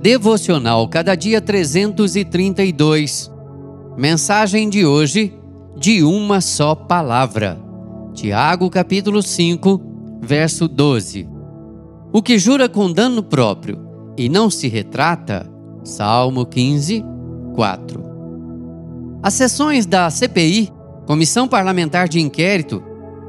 Devocional Cada Dia 332. Mensagem de hoje: de uma só palavra. Tiago, capítulo 5, verso 12. O que jura com dano próprio e não se retrata. Salmo 15, 4. As sessões da CPI, Comissão Parlamentar de Inquérito,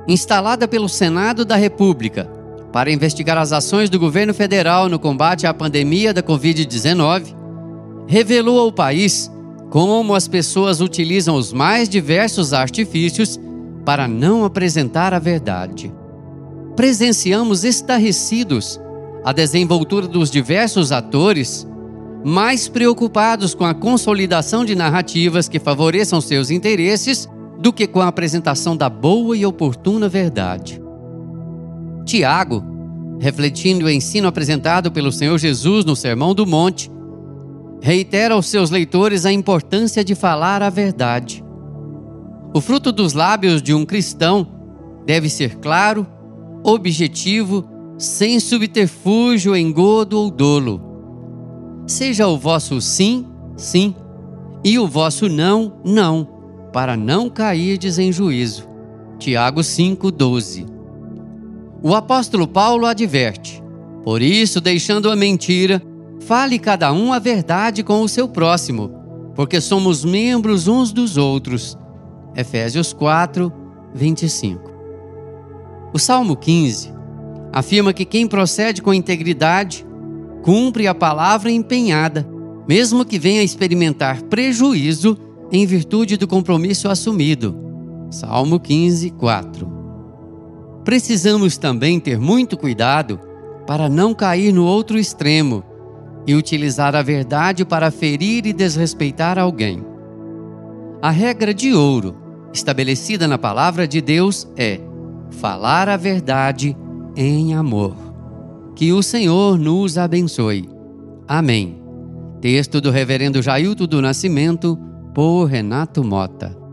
instalada pelo Senado da República, para investigar as ações do governo federal no combate à pandemia da Covid-19, revelou ao país como as pessoas utilizam os mais diversos artifícios para não apresentar a verdade. Presenciamos estarrecidos a desenvoltura dos diversos atores, mais preocupados com a consolidação de narrativas que favoreçam seus interesses do que com a apresentação da boa e oportuna verdade. Tiago, refletindo o ensino apresentado pelo Senhor Jesus no Sermão do Monte, reitera aos seus leitores a importância de falar a verdade. O fruto dos lábios de um cristão deve ser claro, objetivo, sem subterfúgio, engodo ou dolo. Seja o vosso sim, sim, e o vosso não, não, para não cairdes em juízo. Tiago 5,12 o apóstolo Paulo adverte: Por isso, deixando a mentira, fale cada um a verdade com o seu próximo, porque somos membros uns dos outros. Efésios 4, 25. O Salmo 15 afirma que quem procede com integridade cumpre a palavra empenhada, mesmo que venha experimentar prejuízo em virtude do compromisso assumido. Salmo 15, 4 precisamos também ter muito cuidado para não cair no outro extremo e utilizar a verdade para ferir e desrespeitar alguém. A regra de ouro estabelecida na palavra de Deus é falar a verdade em amor. Que o Senhor nos abençoe. Amém. Texto do Reverendo Jailton do Nascimento, por Renato Mota.